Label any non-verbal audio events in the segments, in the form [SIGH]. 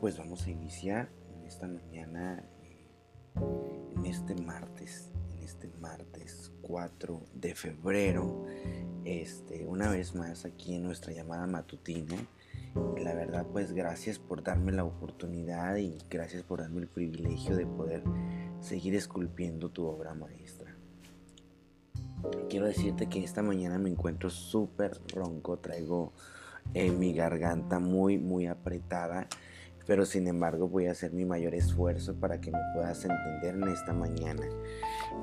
Pues vamos a iniciar en esta mañana, eh, en este martes, en este martes 4 de febrero, este, una vez más aquí en nuestra llamada matutina. La verdad, pues gracias por darme la oportunidad y gracias por darme el privilegio de poder seguir esculpiendo tu obra maestra. Quiero decirte que esta mañana me encuentro súper ronco, traigo eh, mi garganta muy, muy apretada pero sin embargo voy a hacer mi mayor esfuerzo para que me puedas entender en esta mañana.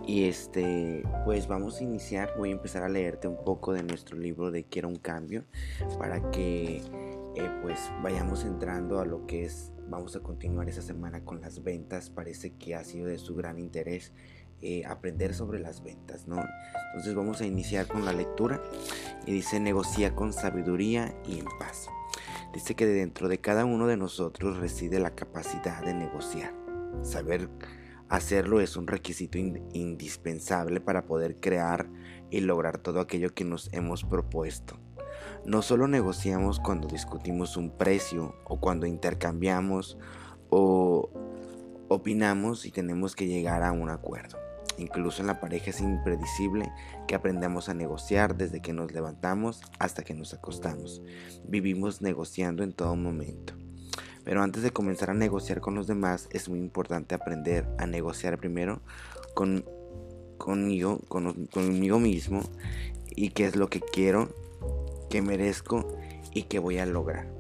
Y este, pues vamos a iniciar, voy a empezar a leerte un poco de nuestro libro de Quiero un cambio para que eh, pues vayamos entrando a lo que es, vamos a continuar esa semana con las ventas, parece que ha sido de su gran interés. Eh, aprender sobre las ventas, ¿no? Entonces vamos a iniciar con la lectura y dice negocia con sabiduría y en paz. Dice que dentro de cada uno de nosotros reside la capacidad de negociar. Saber hacerlo es un requisito indispensable para poder crear y lograr todo aquello que nos hemos propuesto. No solo negociamos cuando discutimos un precio o cuando intercambiamos o opinamos y tenemos que llegar a un acuerdo. Incluso en la pareja es impredecible que aprendamos a negociar desde que nos levantamos hasta que nos acostamos. Vivimos negociando en todo momento. Pero antes de comenzar a negociar con los demás es muy importante aprender a negociar primero con, conmigo, conmigo mismo y qué es lo que quiero, qué merezco y qué voy a lograr.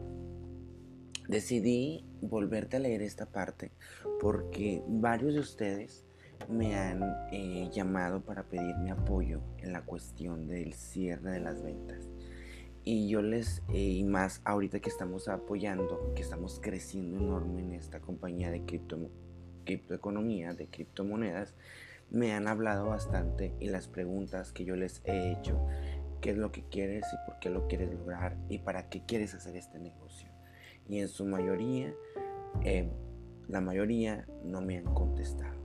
Decidí volverte a leer esta parte porque varios de ustedes me han eh, llamado para pedirme apoyo en la cuestión del cierre de las ventas. Y yo les, eh, y más ahorita que estamos apoyando, que estamos creciendo enorme en esta compañía de cripto, criptoeconomía, de criptomonedas, me han hablado bastante y las preguntas que yo les he hecho, qué es lo que quieres y por qué lo quieres lograr y para qué quieres hacer este negocio. Y en su mayoría, eh, la mayoría no me han contestado.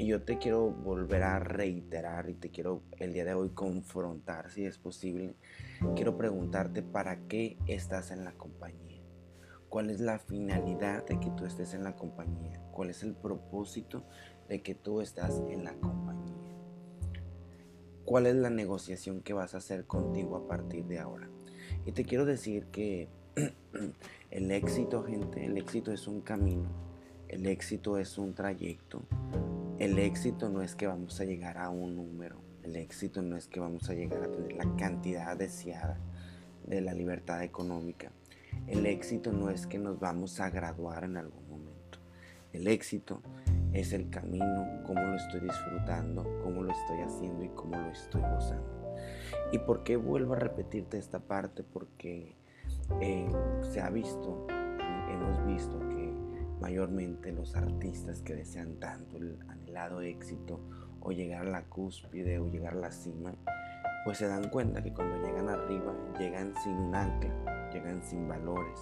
Y yo te quiero volver a reiterar y te quiero el día de hoy confrontar si es posible. Quiero preguntarte para qué estás en la compañía. ¿Cuál es la finalidad de que tú estés en la compañía? ¿Cuál es el propósito de que tú estás en la compañía? ¿Cuál es la negociación que vas a hacer contigo a partir de ahora? Y te quiero decir que [CLEARS THROAT] el éxito, gente, el éxito es un camino, el éxito es un trayecto, el éxito no es que vamos a llegar a un número, el éxito no es que vamos a llegar a tener la cantidad deseada de la libertad económica. El éxito no es que nos vamos a graduar en algún momento. El éxito es el camino, cómo lo estoy disfrutando, cómo lo estoy haciendo y cómo lo estoy gozando. ¿Y por qué vuelvo a repetirte esta parte? Porque eh, se ha visto, hemos visto que mayormente los artistas que desean tanto el anhelado éxito o llegar a la cúspide o llegar a la cima, pues se dan cuenta que cuando llegan arriba llegan sin un ancla, llegan sin valores,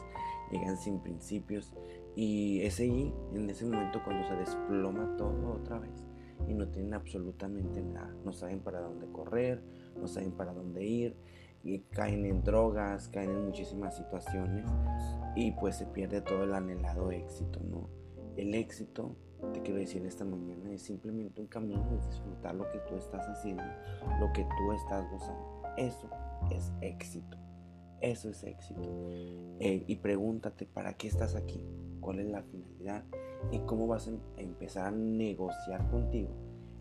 llegan sin principios. Y es ahí, en ese momento cuando se desploma todo otra vez y no tienen absolutamente nada, no saben para dónde correr, no saben para dónde ir caen en drogas, caen en muchísimas situaciones y pues se pierde todo el anhelado éxito, ¿no? El éxito, te quiero decir esta mañana, es simplemente un camino de disfrutar lo que tú estás haciendo, lo que tú estás gozando. Eso es éxito. Eso es éxito. Eh, y pregúntate, ¿para qué estás aquí? ¿Cuál es la finalidad? ¿Y cómo vas a em-, empezar a negociar contigo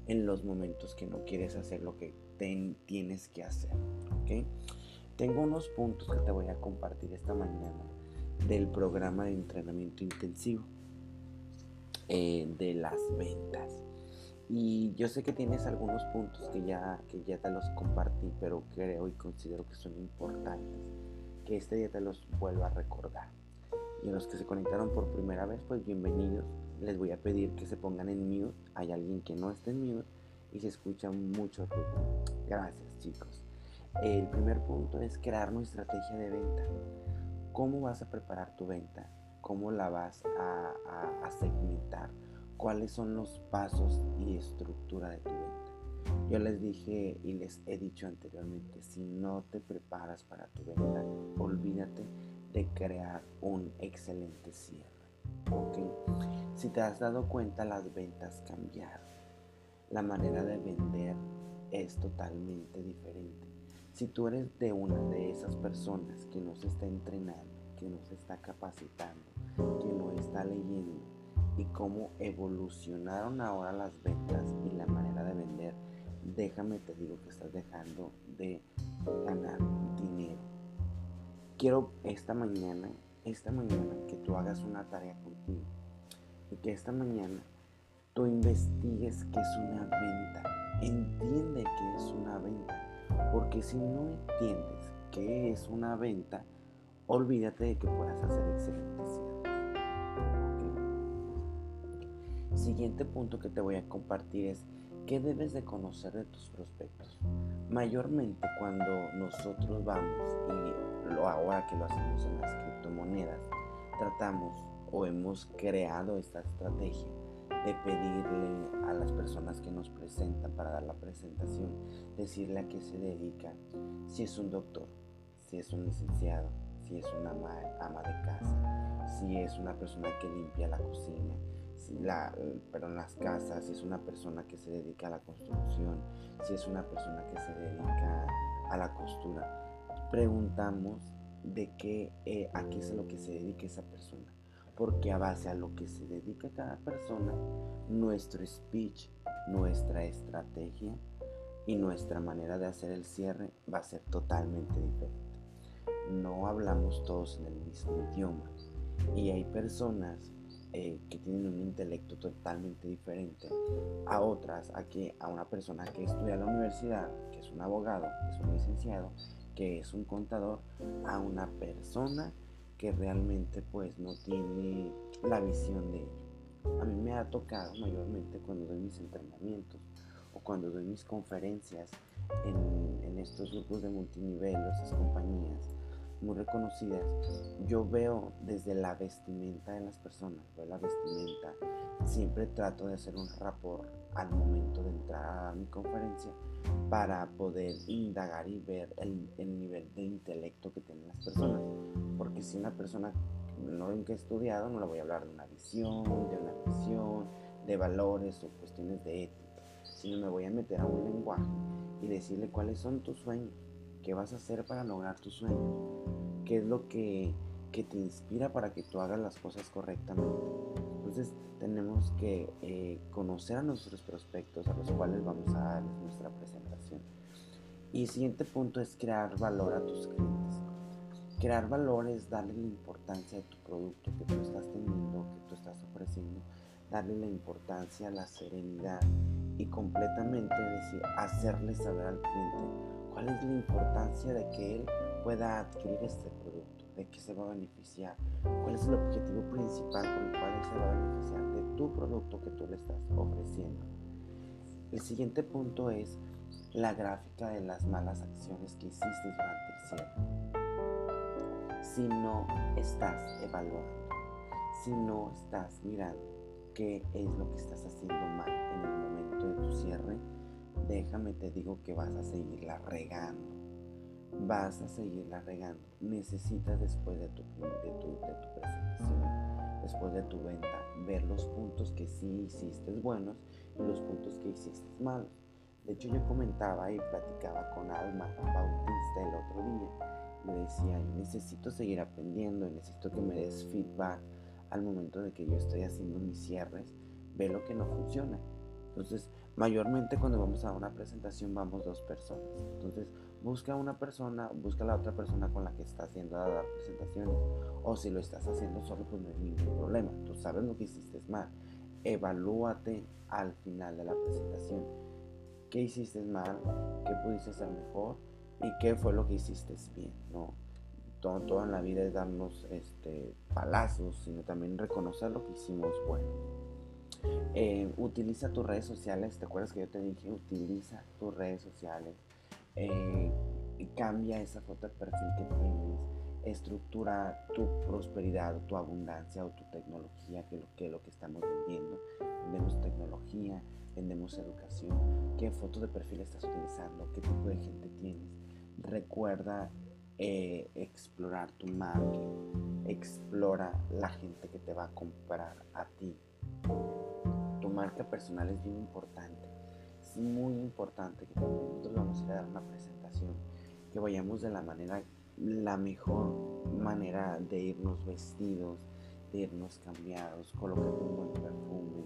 en los momentos que no quieres hacer lo que tienes que hacer? Tengo unos puntos que te voy a compartir esta mañana del programa de entrenamiento intensivo eh, de las ventas. Y yo sé que tienes algunos puntos que ya, que ya te los compartí, pero creo y considero que son importantes. Que este día te los vuelva a recordar. Y a los que se conectaron por primera vez, pues bienvenidos. Les voy a pedir que se pongan en mute. Hay alguien que no esté en mute y se escucha mucho ruido. Gracias, chicos. El primer punto es crear una estrategia de venta. ¿Cómo vas a preparar tu venta? ¿Cómo la vas a, segmentar? ¿Cuáles son los pasos y estructura de tu venta? Yo les dije y les he dicho anteriormente, si no te preparas para tu venta, olvídate de crear un excelente cierre. ¿ok? Si te has dado cuenta, las ventas cambiaron. La manera de vender es totalmente diferente. Si tú eres de una de esas personas que no se está entrenando, que no se está capacitando, que no está leyendo y cómo evolucionaron ahora las ventas y la manera de vender, déjame te digo que estás dejando de ganar dinero. Quiero esta mañana, esta mañana que tú hagas una tarea contigo y que esta mañana tú investigues qué es una venta. Entiende qué es una venta. Porque si no entiendes qué es una venta, olvídate de que puedas hacer excelentes cierres. Siguiente punto que te voy a compartir es qué debes de conocer de tus prospectos. Mayormente cuando nosotros vamos y lo ahora que lo hacemos en las criptomonedas, tratamos o hemos creado esta estrategia de pedirle a las personas que nos presentan para dar la presentación, decirle a qué se dedica, si es un doctor, si es un licenciado, si es una ama, de casa, si es una persona que limpia la cocina, si la, pero en las casas, si es una persona que se dedica a la construcción, si es una persona que se dedica a la costura. Preguntamos de qué, eh, a qué es lo que se dedica esa persona porque a base a lo que se dedica cada persona, nuestro speech, nuestra estrategia y nuestra manera de hacer el cierre va a ser totalmente diferente. No hablamos todos en el mismo idioma y hay personas eh, que tienen un intelecto totalmente diferente a otras, a, que, a una persona que estudia en la universidad, que es un abogado, que es un licenciado, que es un contador, a una persona que realmente pues no tiene la visión de ello. A mí me ha tocado mayormente cuando doy mis entrenamientos o cuando doy mis conferencias en, en estos grupos de multinivel, esas compañías muy reconocidas, yo veo desde la vestimenta de las personas, veo la vestimenta, siempre trato de hacer un rapport al momento de entrar a mi conferencia para poder indagar y ver el, el nivel de intelecto que tienen las personas. Porque si una persona no que he estudiado, no le voy a hablar de una visión, de una misión, de valores o cuestiones de ética, sino me voy a meter a un lenguaje y decirle cuáles son tus sueños, qué vas a hacer para lograr tus sueños, qué es lo que, que te inspira para que tú hagas las cosas correctamente. Entonces tenemos que eh, conocer a nuestros prospectos a los cuales vamos a dar nuestra presentación. Y el siguiente punto es crear valor a tus clientes. Crear valor es darle la importancia a tu producto que tú estás teniendo, que tú estás ofreciendo, darle la importancia, la serenidad y completamente decir, hacerle saber al cliente cuál es la importancia de que él pueda adquirir este producto, de qué se va a beneficiar, cuál es el objetivo principal por el cual él se va a beneficiar de tu producto que tú le estás ofreciendo. El siguiente punto es la gráfica de las malas acciones que hiciste durante el cierre si no estás evaluando, si no estás mirando qué es lo que estás haciendo mal en el momento de tu cierre, déjame te digo que vas a seguirla regando. Vas a seguirla regando. Necesitas después de tu, de tu, de tu presentación, después de tu venta, ver los puntos que sí hiciste buenos y los puntos que hiciste malos. De hecho, yo comentaba y platicaba con Alma Bautista el otro día me decía, necesito seguir aprendiendo, necesito que me des feedback al momento de que yo estoy haciendo mis cierres, ve lo que no funciona. Entonces, mayormente cuando vamos a una presentación vamos dos personas. Entonces, busca una persona, busca la otra persona con la que estás haciendo las presentaciones. O si lo estás haciendo solo, pues no hay ningún problema. Tú sabes lo que hiciste mal. Evalúate al final de la presentación. ¿Qué hiciste mal? ¿Qué pudiste hacer mejor? y qué fue lo que hiciste bien, ¿no? Todo, todo en la vida es darnos este, palazos, sino también reconocer lo que hicimos bueno. Eh, utiliza tus redes sociales, ¿te acuerdas que yo te dije? Utiliza tus redes sociales, eh, cambia esa foto de perfil que tienes, estructura tu prosperidad, tu abundancia o tu tecnología, que lo que, lo que estamos vendiendo. Vendemos tecnología, vendemos educación, qué foto de perfil estás utilizando, qué tipo de gente tienes recuerda eh, explorar tu marketing. explora la gente que te va a comprar a ti. Tu marca personal es bien importante. Es muy importante que cuando nosotros vamos a dar una presentación, que vayamos de la manera, la mejor manera de irnos vestidos, de irnos cambiados, colócate un buen perfume,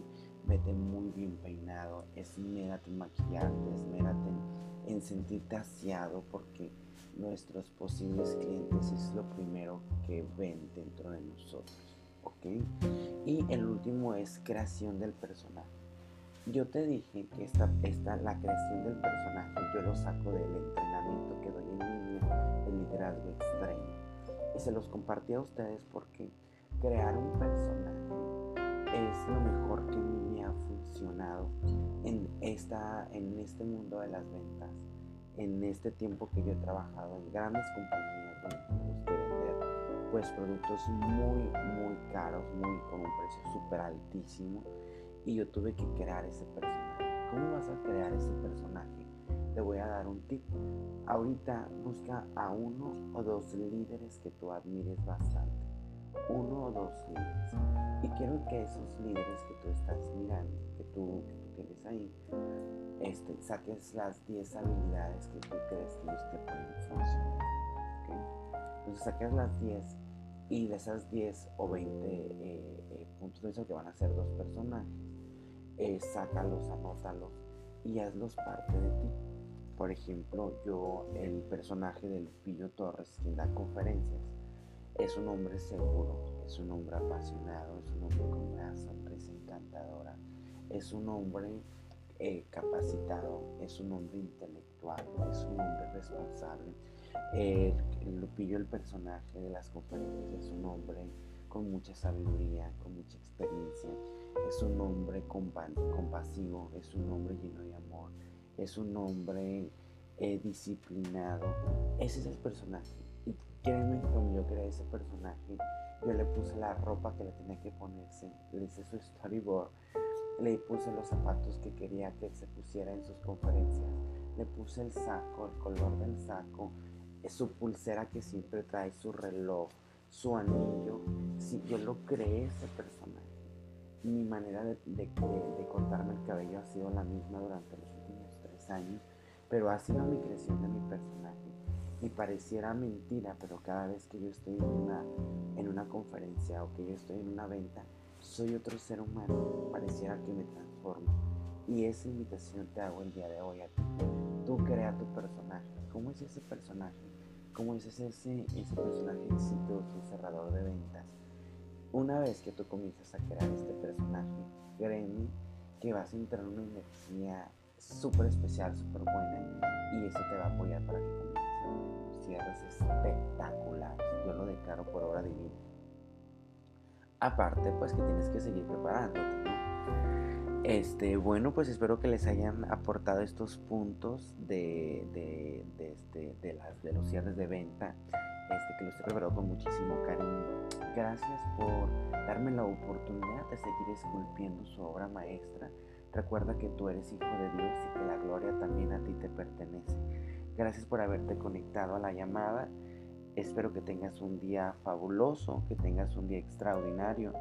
vete muy bien peinado, esmérate en maquillarte, esmérate en, en sentirte aseado porque nuestros posibles clientes es lo primero que ven dentro de nosotros. Y el último es creación del personaje. Yo te dije que esta, esta, la creación del personaje yo lo saco del entrenamiento que doy en línea de liderazgo extremo. Y se los compartí a ustedes porque crear un personaje es lo mejor que me ha funcionado en, esta, en este mundo de las ventas en este tiempo que yo he trabajado en grandes compañías que vender pues productos muy muy caros, muy con un precio súper altísimo y yo tuve que crear ese personaje. ¿Cómo vas a crear ese personaje? Te voy a dar un tip. Ahorita busca a uno o dos líderes que tú admires bastante. Uno o dos líderes. Y quiero que esos líderes que tú estás mirando, que tú, que tú tienes ahí, este, saques las 10 habilidades que tú crees que ellos te pueden funcionar. Entonces saques las 10 y de esas 10 o 20 eh, eh, puntos de eso que van a ser dos personajes, eh, sácalos, anótalos y hazlos parte de ti. Por ejemplo, yo, el personaje de Lupillo Torres, quien da conferencias, es un hombre seguro, es un hombre apasionado, es un hombre con una sonrisa encantadora, es un hombre capacitado, es un hombre intelectual, es un hombre responsable. El Lupillo, el personaje de las conferencias, es un hombre con mucha sabiduría, con mucha experiencia, es un hombre compasivo, es un hombre lleno de amor, es un hombre eh, disciplinado. Ese es el personaje. Y créeme, cuando yo creé ese personaje, yo le puse la ropa que le tenía que ponerse, le hice su storyboard le puse los zapatos que quería que se pusiera en sus conferencias. Le puse el saco, el color del saco, su pulsera que siempre trae, su reloj, su anillo. Sí, yo lo creé ese personaje. Mi manera de, de, cortarme el cabello ha sido la misma durante los últimos tres años, pero ha sido mi creación de mi personaje. Y pareciera mentira, pero cada vez que yo estoy en una, en una conferencia o que yo estoy en una venta, soy otro ser humano, pareciera que me transformo. Y esa invitación te hago el día de hoy a ti. Tú crea tu personaje. ¿Cómo es ese personaje? ¿Cómo es ese, ese personaje exitoso, cerrador de ventas? Una vez que tú comienzas a crear este personaje, créeme que vas a entrar en una energía súper especial, súper buena y eso te va a apoyar para que comiences cierres espectaculares. Yo lo declaro por obra divina. Aparte, pues que tienes que seguir preparándote, Este, bueno, pues espero que les hayan aportado estos puntos de, de, este, de, de los cierres de venta, este, que los he preparado con muchísimo cariño. Gracias por darme la oportunidad de seguir esculpiendo su obra maestra. Recuerda que tú eres hijo de Dios y que la gloria también a ti te pertenece. Gracias por haberte conectado a la llamada. Espero que tengas un día fabuloso, que tengas un día extraordinario.